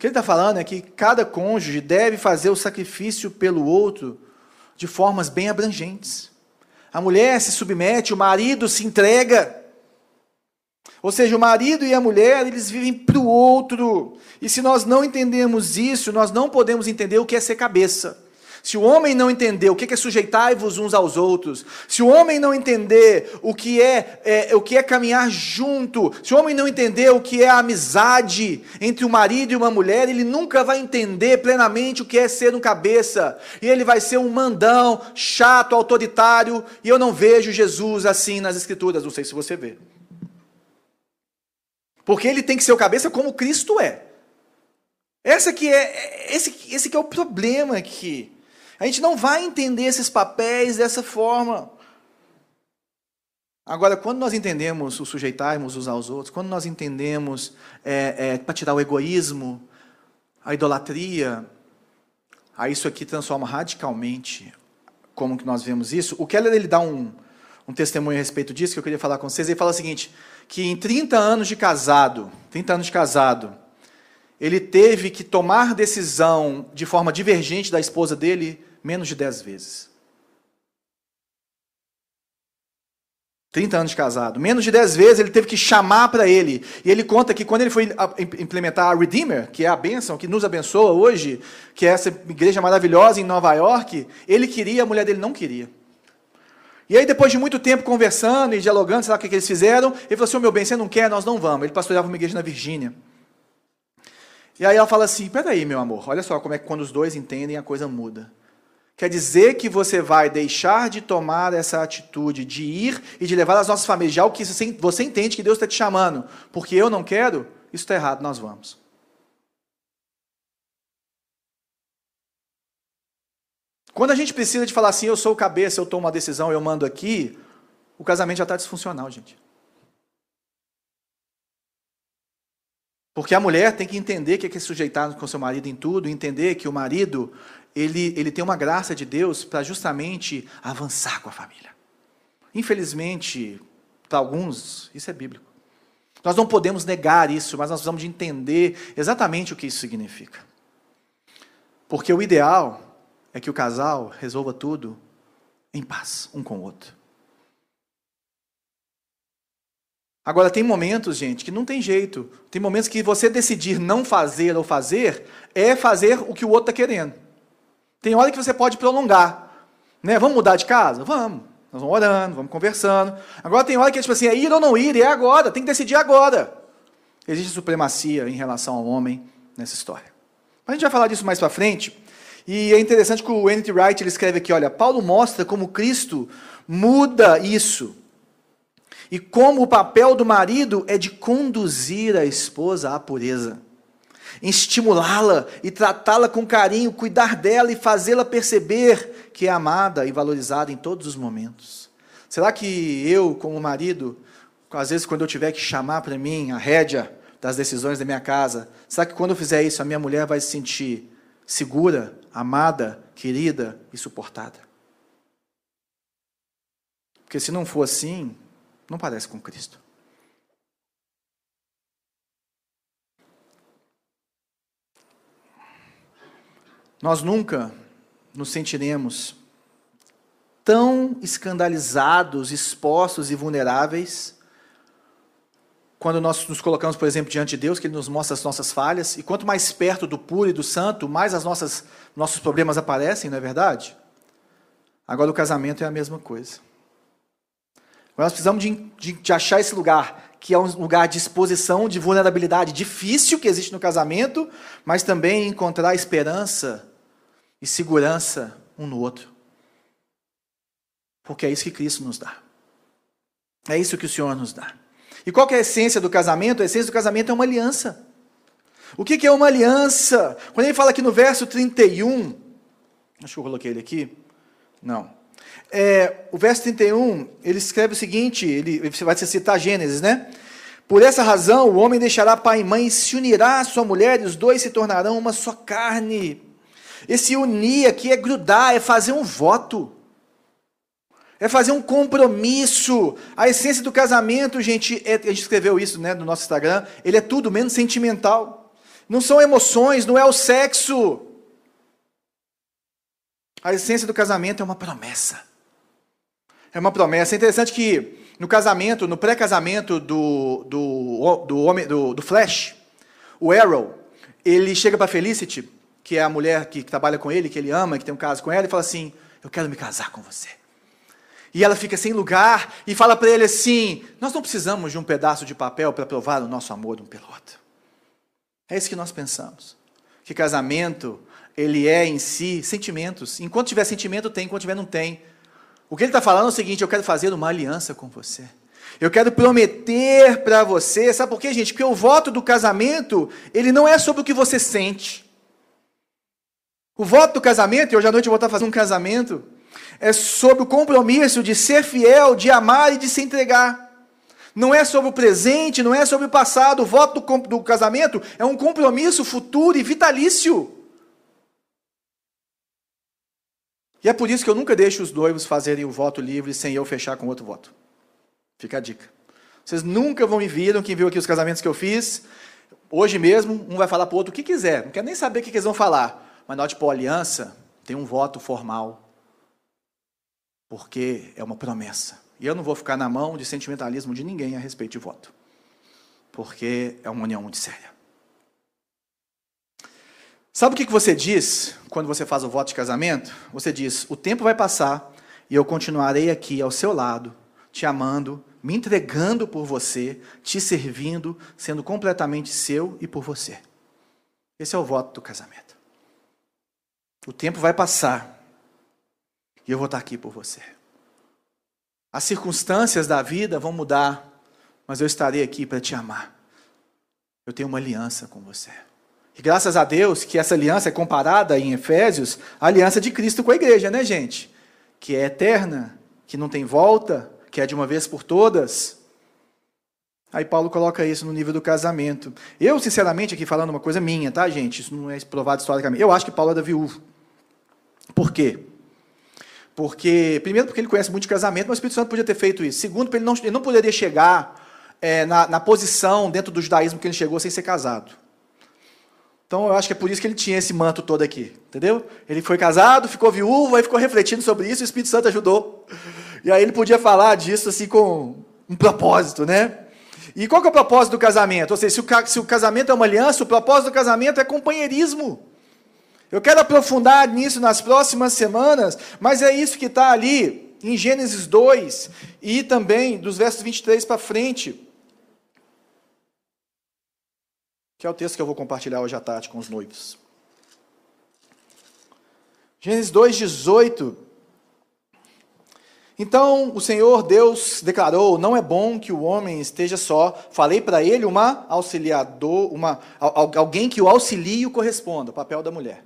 S1: Que ele está falando é que cada cônjuge deve fazer o sacrifício pelo outro de formas bem abrangentes. A mulher se submete, o marido se entrega. Ou seja, o marido e a mulher, eles vivem para o outro. E se nós não entendemos isso, nós não podemos entender o que é ser cabeça. Se o homem não entender o que é sujeitar-vos uns aos outros, se o homem não entender o que é, é, o que é caminhar junto, se o homem não entender o que é a amizade entre um marido e uma mulher, ele nunca vai entender plenamente o que é ser um cabeça. E ele vai ser um mandão, chato, autoritário. E eu não vejo Jesus assim nas Escrituras. Não sei se você vê. Porque ele tem que ser o cabeça como Cristo é. Essa que é esse, esse que é o problema aqui. A gente não vai entender esses papéis dessa forma. Agora, quando nós entendemos o sujeitarmos uns aos outros, quando nós entendemos é, é, para tirar o egoísmo, a idolatria, aí isso aqui transforma radicalmente como que nós vemos isso. O Keller ele dá um, um testemunho a respeito disso que eu queria falar com vocês. Ele fala o seguinte: que em 30 anos de casado, 30 anos de casado, ele teve que tomar decisão de forma divergente da esposa dele menos de 10 vezes. 30 anos de casado. Menos de 10 vezes ele teve que chamar para ele. E ele conta que quando ele foi implementar a Redeemer, que é a bênção que nos abençoa hoje, que é essa igreja maravilhosa em Nova York, ele queria, a mulher dele não queria. E aí, depois de muito tempo conversando e dialogando, sei lá o que, que eles fizeram, ele falou assim: oh, meu bem, você não quer, nós não vamos. Ele pastoreava uma igreja na Virgínia. E aí ela fala assim: peraí, meu amor, olha só como é que quando os dois entendem a coisa muda. Quer dizer que você vai deixar de tomar essa atitude de ir e de levar as nossas famílias, já o que você entende que Deus está te chamando, porque eu não quero, isso está errado, nós vamos. Quando a gente precisa de falar assim, eu sou o cabeça, eu tomo uma decisão, eu mando aqui, o casamento já está disfuncional, gente. Porque a mulher tem que entender que é que é sujeitar com seu marido em tudo, entender que o marido ele, ele tem uma graça de Deus para justamente avançar com a família. Infelizmente, para alguns, isso é bíblico. Nós não podemos negar isso, mas nós precisamos de entender exatamente o que isso significa. Porque o ideal é que o casal resolva tudo em paz, um com o outro. Agora, tem momentos, gente, que não tem jeito. Tem momentos que você decidir não fazer ou fazer é fazer o que o outro está querendo. Tem hora que você pode prolongar. Né? Vamos mudar de casa? Vamos. Nós vamos orando, vamos conversando. Agora tem hora que é tipo assim, é ir ou não ir, é agora, tem que decidir agora. Existe supremacia em relação ao homem nessa história. Mas a gente vai falar disso mais para frente. E é interessante que o N.T. Wright ele escreve aqui, olha, Paulo mostra como Cristo muda isso. E como o papel do marido é de conduzir a esposa à pureza. Estimulá-la e tratá-la com carinho, cuidar dela e fazê-la perceber que é amada e valorizada em todos os momentos. Será que eu, como marido, às vezes quando eu tiver que chamar para mim a rédea das decisões da minha casa, será que quando eu fizer isso a minha mulher vai se sentir segura, amada, querida e suportada. Porque se não for assim, não parece com Cristo. Nós nunca nos sentiremos tão escandalizados, expostos e vulneráveis quando nós nos colocamos, por exemplo, diante de Deus, que Ele nos mostra as nossas falhas, e quanto mais perto do puro e do santo, mais as nossas nossos problemas aparecem, não é verdade? Agora o casamento é a mesma coisa. Agora nós precisamos de, de, de achar esse lugar, que é um lugar de exposição, de vulnerabilidade difícil que existe no casamento, mas também encontrar esperança e segurança um no outro. Porque é isso que Cristo nos dá. É isso que o Senhor nos dá. E qual é a essência do casamento? A essência do casamento é uma aliança. O que é uma aliança? Quando ele fala aqui no verso 31, acho que eu coloquei ele aqui. Não. É, o verso 31, ele escreve o seguinte: ele, vai citar Gênesis, né? Por essa razão, o homem deixará pai e mãe se unirá à sua mulher, e os dois se tornarão uma só carne. Esse unir aqui é grudar, é fazer um voto. É fazer um compromisso. A essência do casamento, gente, é, a gente escreveu isso né, no nosso Instagram, ele é tudo menos sentimental. Não são emoções, não é o sexo. A essência do casamento é uma promessa. É uma promessa. É interessante que no casamento, no pré-casamento do, do, do, homem, do, do Flash, o Arrow, ele chega para Felicity, que é a mulher que, que trabalha com ele, que ele ama, que tem um caso com ela, e fala assim: Eu quero me casar com você. E ela fica sem lugar e fala para ele assim: Nós não precisamos de um pedaço de papel para provar o nosso amor um pelo outro. É isso que nós pensamos. Que casamento, ele é em si sentimentos. Enquanto tiver sentimento, tem, enquanto tiver, não tem. O que ele está falando é o seguinte: eu quero fazer uma aliança com você. Eu quero prometer para você, sabe por quê, gente? Porque o voto do casamento, ele não é sobre o que você sente. O voto do casamento, e hoje à noite eu vou estar fazendo um casamento, é sobre o compromisso de ser fiel, de amar e de se entregar. Não é sobre o presente, não é sobre o passado. O voto do, do casamento é um compromisso futuro e vitalício. E é por isso que eu nunca deixo os noivos fazerem o voto livre sem eu fechar com outro voto. Fica a dica. Vocês nunca vão me viram, quem viu aqui os casamentos que eu fiz, hoje mesmo, um vai falar para o outro o que quiser, não quer nem saber o que eles vão falar. Mas de pôr aliança, tem um voto formal. Porque é uma promessa. E eu não vou ficar na mão de sentimentalismo de ninguém a respeito de voto. Porque é uma união muito séria. Sabe o que você diz quando você faz o voto de casamento? Você diz: o tempo vai passar e eu continuarei aqui ao seu lado, te amando, me entregando por você, te servindo, sendo completamente seu e por você. Esse é o voto do casamento. O tempo vai passar e eu vou estar aqui por você. As circunstâncias da vida vão mudar, mas eu estarei aqui para te amar. Eu tenho uma aliança com você. E graças a Deus que essa aliança é comparada em Efésios à aliança de Cristo com a igreja, né, gente? Que é eterna, que não tem volta, que é de uma vez por todas. Aí Paulo coloca isso no nível do casamento. Eu, sinceramente, aqui falando uma coisa minha, tá, gente? Isso não é provado historicamente. Eu acho que Paulo era viúvo. Por quê? Porque, primeiro, porque ele conhece muito de casamento, mas o Espírito Santo podia ter feito isso. Segundo, porque ele não, ele não poderia chegar é, na, na posição dentro do judaísmo que ele chegou sem ser casado. Então eu acho que é por isso que ele tinha esse manto todo aqui, entendeu? Ele foi casado, ficou viúvo, aí ficou refletindo sobre isso, e o Espírito Santo ajudou. E aí ele podia falar disso assim com um propósito, né? E qual que é o propósito do casamento? Ou seja, se o, se o casamento é uma aliança, o propósito do casamento é companheirismo. Eu quero aprofundar nisso nas próximas semanas, mas é isso que está ali em Gênesis 2 e também dos versos 23 para frente que é o texto que eu vou compartilhar hoje à tarde com os noivos. Gênesis 2,18. Então o Senhor Deus declarou: Não é bom que o homem esteja só. Falei para ele uma auxiliador, uma, alguém que o auxilie e o corresponda, o papel da mulher.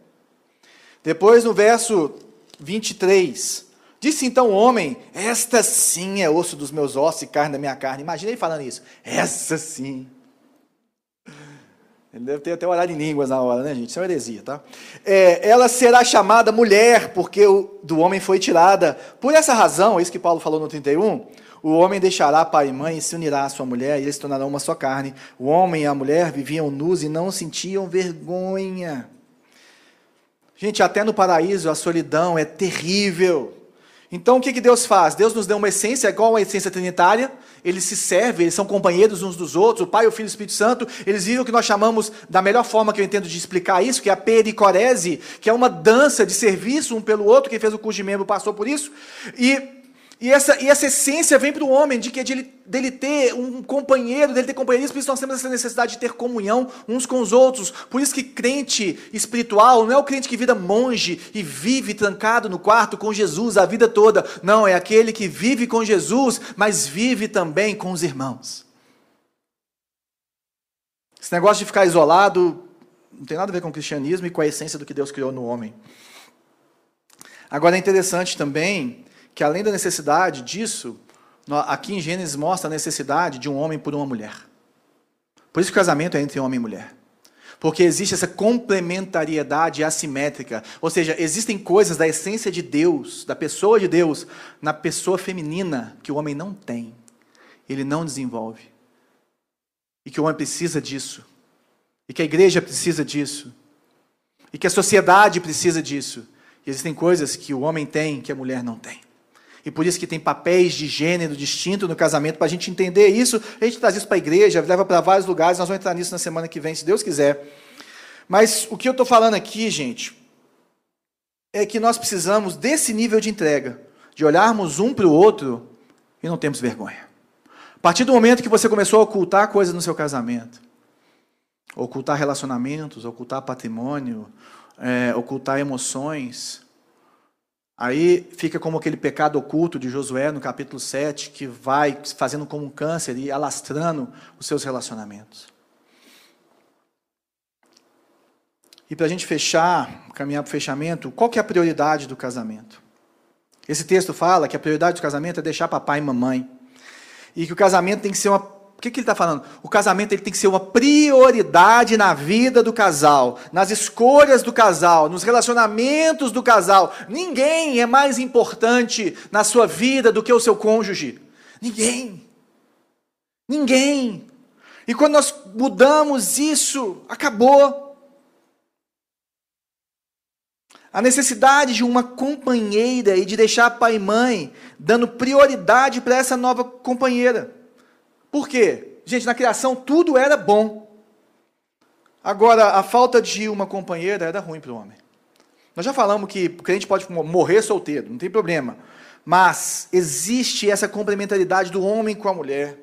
S1: Depois no verso 23. Disse então o homem: Esta sim é osso dos meus ossos e carne da minha carne. Imagina ele falando isso. Essa sim. Ele deve ter até olhado em línguas na hora, né, gente? Isso é uma heresia, tá? É, ela será chamada mulher, porque o, do homem foi tirada. Por essa razão, é isso que Paulo falou no 31, o homem deixará pai e mãe e se unirá à sua mulher, e eles se tornarão uma só carne. O homem e a mulher viviam nus e não sentiam vergonha. Gente, até no paraíso a solidão é terrível. Então o que, que Deus faz? Deus nos deu uma essência igual a essência trinitária, eles se servem, eles são companheiros uns dos outros, o Pai, o Filho e o Espírito Santo, eles vivem o que nós chamamos, da melhor forma que eu entendo de explicar isso, que é a pericorese, que é uma dança de serviço um pelo outro, quem fez o curso de membro passou por isso, e e essa, e essa essência vem para o homem, de que é de ele, dele ter um companheiro, dele ter companheirismo, por isso nós temos essa necessidade de ter comunhão uns com os outros. Por isso que crente espiritual não é o crente que vira monge e vive trancado no quarto com Jesus a vida toda. Não, é aquele que vive com Jesus, mas vive também com os irmãos. Esse negócio de ficar isolado não tem nada a ver com o cristianismo e com a essência do que Deus criou no homem. Agora é interessante também que além da necessidade disso, aqui em Gênesis mostra a necessidade de um homem por uma mulher. Por isso que o casamento é entre homem e mulher. Porque existe essa complementariedade assimétrica. Ou seja, existem coisas da essência de Deus, da pessoa de Deus, na pessoa feminina, que o homem não tem. Ele não desenvolve. E que o homem precisa disso. E que a igreja precisa disso. E que a sociedade precisa disso. E existem coisas que o homem tem que a mulher não tem. E por isso que tem papéis de gênero distinto no casamento, para a gente entender isso. A gente traz isso para a igreja, leva para vários lugares, nós vamos entrar nisso na semana que vem, se Deus quiser. Mas o que eu estou falando aqui, gente, é que nós precisamos desse nível de entrega, de olharmos um para o outro e não temos vergonha. A partir do momento que você começou a ocultar coisas no seu casamento, ocultar relacionamentos, ocultar patrimônio, é, ocultar emoções, Aí fica como aquele pecado oculto de Josué no capítulo 7, que vai fazendo como um câncer e alastrando os seus relacionamentos. E para a gente fechar, caminhar para o fechamento, qual que é a prioridade do casamento? Esse texto fala que a prioridade do casamento é deixar papai e mamãe. E que o casamento tem que ser uma que, que ele está falando? O casamento ele tem que ser uma prioridade na vida do casal, nas escolhas do casal, nos relacionamentos do casal. Ninguém é mais importante na sua vida do que o seu cônjuge. Ninguém. Ninguém. E quando nós mudamos isso, acabou. A necessidade de uma companheira e de deixar pai e mãe dando prioridade para essa nova companheira. Por quê? Gente, na criação tudo era bom. Agora, a falta de uma companheira era ruim para o homem. Nós já falamos que o crente pode morrer solteiro, não tem problema. Mas existe essa complementaridade do homem com a mulher.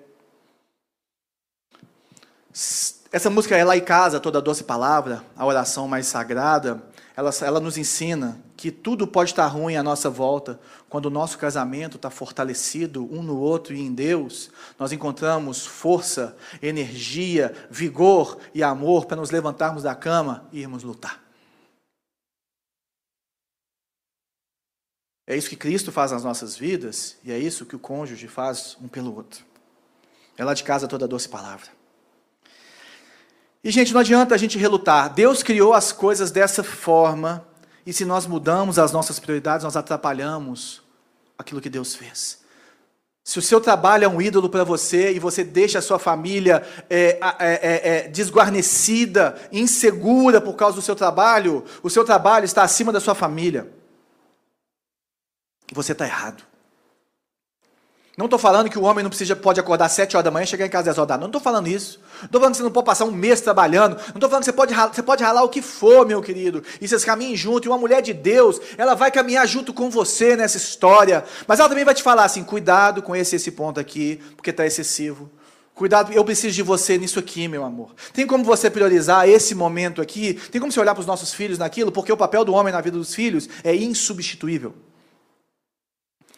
S1: Essa música é lá em casa, toda doce palavra, a oração mais sagrada ela, ela nos ensina que tudo pode estar ruim à nossa volta, quando o nosso casamento está fortalecido um no outro e em Deus, nós encontramos força, energia, vigor e amor para nos levantarmos da cama e irmos lutar. É isso que Cristo faz nas nossas vidas e é isso que o cônjuge faz um pelo outro. É lá de casa toda doce palavra. E, gente, não adianta a gente relutar. Deus criou as coisas dessa forma, e se nós mudamos as nossas prioridades, nós atrapalhamos aquilo que Deus fez. Se o seu trabalho é um ídolo para você e você deixa a sua família é, é, é, é, desguarnecida, insegura por causa do seu trabalho, o seu trabalho está acima da sua família. Você está errado. Não estou falando que o homem não precisa, pode acordar às 7 horas da manhã e chegar em casa às 10 horas da. Não estou falando isso. Não estou falando que você não pode passar um mês trabalhando. Não estou falando que você pode, ralar, você pode ralar o que for, meu querido. E vocês caminhem junto. E uma mulher de Deus, ela vai caminhar junto com você nessa história. Mas ela também vai te falar assim: cuidado com esse, esse ponto aqui, porque está excessivo. Cuidado, eu preciso de você nisso aqui, meu amor. Tem como você priorizar esse momento aqui? Tem como você olhar para os nossos filhos naquilo? Porque o papel do homem na vida dos filhos é insubstituível.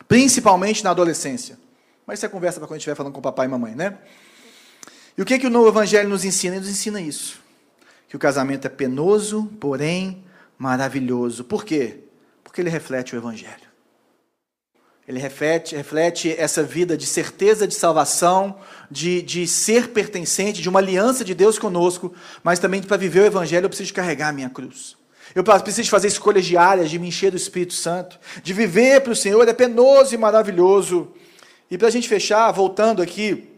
S1: Principalmente na adolescência. Mas isso é conversa para quando estiver falando com papai e mamãe, né? E o que, que o novo evangelho nos ensina? Ele nos ensina isso. Que o casamento é penoso, porém maravilhoso. Por quê? Porque ele reflete o evangelho. Ele reflete, reflete essa vida de certeza de salvação, de, de ser pertencente, de uma aliança de Deus conosco, mas também para viver o Evangelho eu preciso carregar a minha cruz. Eu preciso fazer escolhas diárias, de me encher do Espírito Santo, de viver para o Senhor, é penoso e maravilhoso. E para a gente fechar, voltando aqui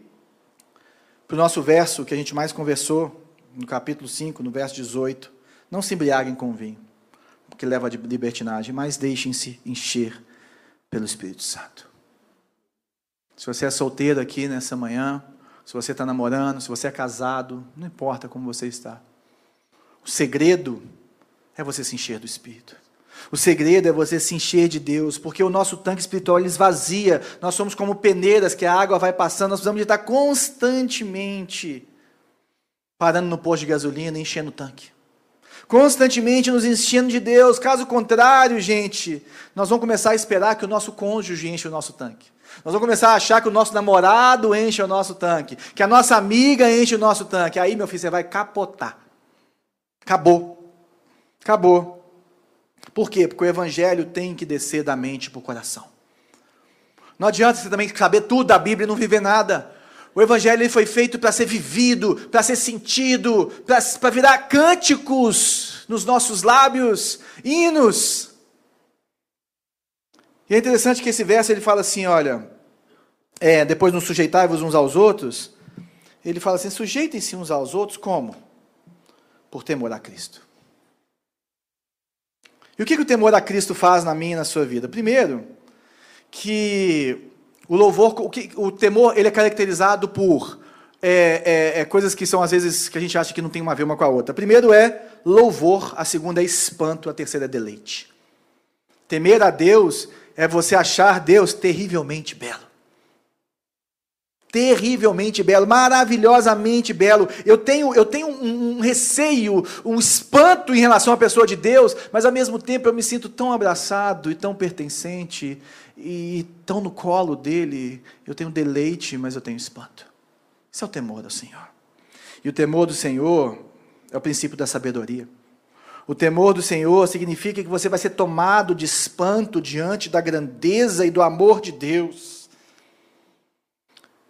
S1: para o nosso verso que a gente mais conversou, no capítulo 5, no verso 18. Não se embriaguem com vinho, porque leva a libertinagem, mas deixem-se encher pelo Espírito Santo. Se você é solteiro aqui nessa manhã, se você está namorando, se você é casado, não importa como você está. O segredo é você se encher do Espírito. O segredo é você se encher de Deus, porque o nosso tanque espiritual esvazia. Nós somos como peneiras que a água vai passando, nós precisamos de estar constantemente parando no posto de gasolina e enchendo o tanque. Constantemente nos enchendo de Deus. Caso contrário, gente, nós vamos começar a esperar que o nosso cônjuge enche o nosso tanque. Nós vamos começar a achar que o nosso namorado enche o nosso tanque, que a nossa amiga enche o nosso tanque. Aí, meu filho, você vai capotar. Acabou. Acabou. Por quê? Porque o evangelho tem que descer da mente para o coração. Não adianta você também saber tudo da Bíblia e não viver nada. O Evangelho ele foi feito para ser vivido, para ser sentido, para virar cânticos nos nossos lábios, hinos. E é interessante que esse verso ele fala assim: olha, é, depois nos sujeitai-vos uns aos outros. Ele fala assim: sujeitem-se uns aos outros como? Por temor a Cristo. E o que, que o temor a Cristo faz na minha e na sua vida? Primeiro, que o louvor, o, que, o temor, ele é caracterizado por é, é, é, coisas que são às vezes que a gente acha que não tem uma a ver uma com a outra. Primeiro é louvor, a segunda é espanto, a terceira é deleite. Temer a Deus é você achar Deus terrivelmente belo terrivelmente belo, maravilhosamente belo. Eu tenho, eu tenho um, um, receio, um espanto em relação à pessoa de Deus, mas ao mesmo tempo eu me sinto tão abraçado e tão pertencente e tão no colo dele. Eu tenho deleite, mas eu tenho espanto. Isso é o temor do Senhor. E o temor do Senhor é o princípio da sabedoria. O temor do Senhor significa que você vai ser tomado de espanto diante da grandeza e do amor de Deus.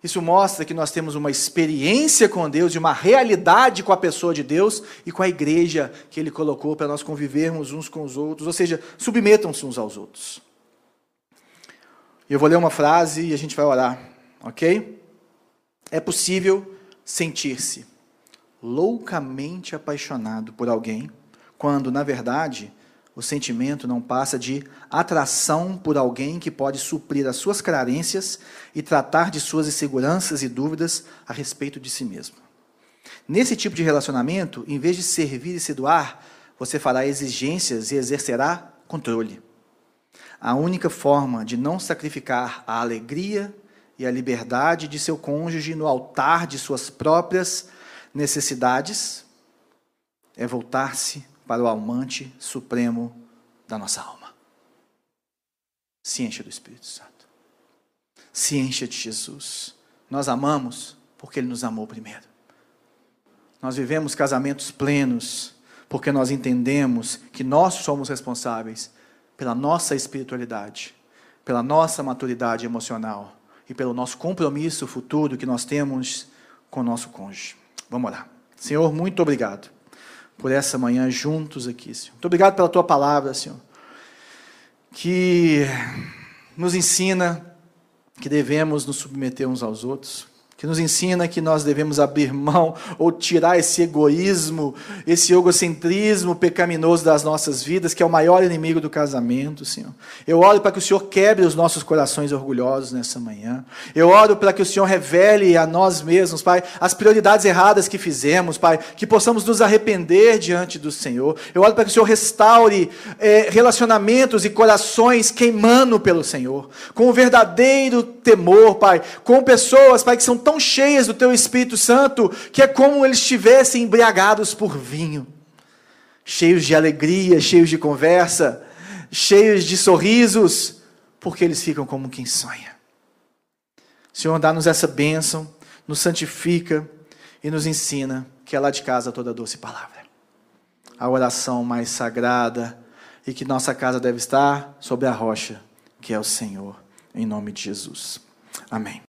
S1: Isso mostra que nós temos uma experiência com Deus e uma realidade com a pessoa de Deus e com a igreja que Ele colocou para nós convivermos uns com os outros, ou seja, submetam-se uns aos outros. Eu vou ler uma frase e a gente vai orar, ok? É possível sentir-se loucamente apaixonado por alguém, quando, na verdade, o sentimento não passa de atração por alguém que pode suprir as suas carências e tratar de suas inseguranças e dúvidas a respeito de si mesmo. Nesse tipo de relacionamento, em vez de servir e se doar, você fará exigências e exercerá controle. A única forma de não sacrificar a alegria e a liberdade de seu cônjuge no altar de suas próprias necessidades é voltar-se para o amante supremo da nossa alma. Se encha do Espírito Santo. Se encha de Jesus. Nós amamos porque Ele nos amou primeiro. Nós vivemos casamentos plenos porque nós entendemos que nós somos responsáveis pela nossa espiritualidade, pela nossa maturidade emocional e pelo nosso compromisso futuro que nós temos com o nosso cônjuge. Vamos lá. Senhor, muito obrigado por essa manhã juntos aqui, Senhor. Muito obrigado pela tua palavra, Senhor, que nos ensina que devemos nos submeter uns aos outros que nos ensina que nós devemos abrir mão ou tirar esse egoísmo, esse egocentrismo pecaminoso das nossas vidas, que é o maior inimigo do casamento, Senhor. Eu oro para que o Senhor quebre os nossos corações orgulhosos nessa manhã. Eu oro para que o Senhor revele a nós mesmos, Pai, as prioridades erradas que fizemos, Pai, que possamos nos arrepender diante do Senhor. Eu oro para que o Senhor restaure é, relacionamentos e corações queimando pelo Senhor, com o verdadeiro temor, Pai, com pessoas, Pai, que são tão cheias do teu Espírito Santo que é como eles estivessem embriagados por vinho, cheios de alegria, cheios de conversa, cheios de sorrisos, porque eles ficam como quem sonha. Senhor, dá-nos essa bênção, nos santifica e nos ensina que é lá de casa toda doce palavra. A oração mais sagrada e que nossa casa deve estar sobre a rocha, que é o Senhor, em nome de Jesus. Amém.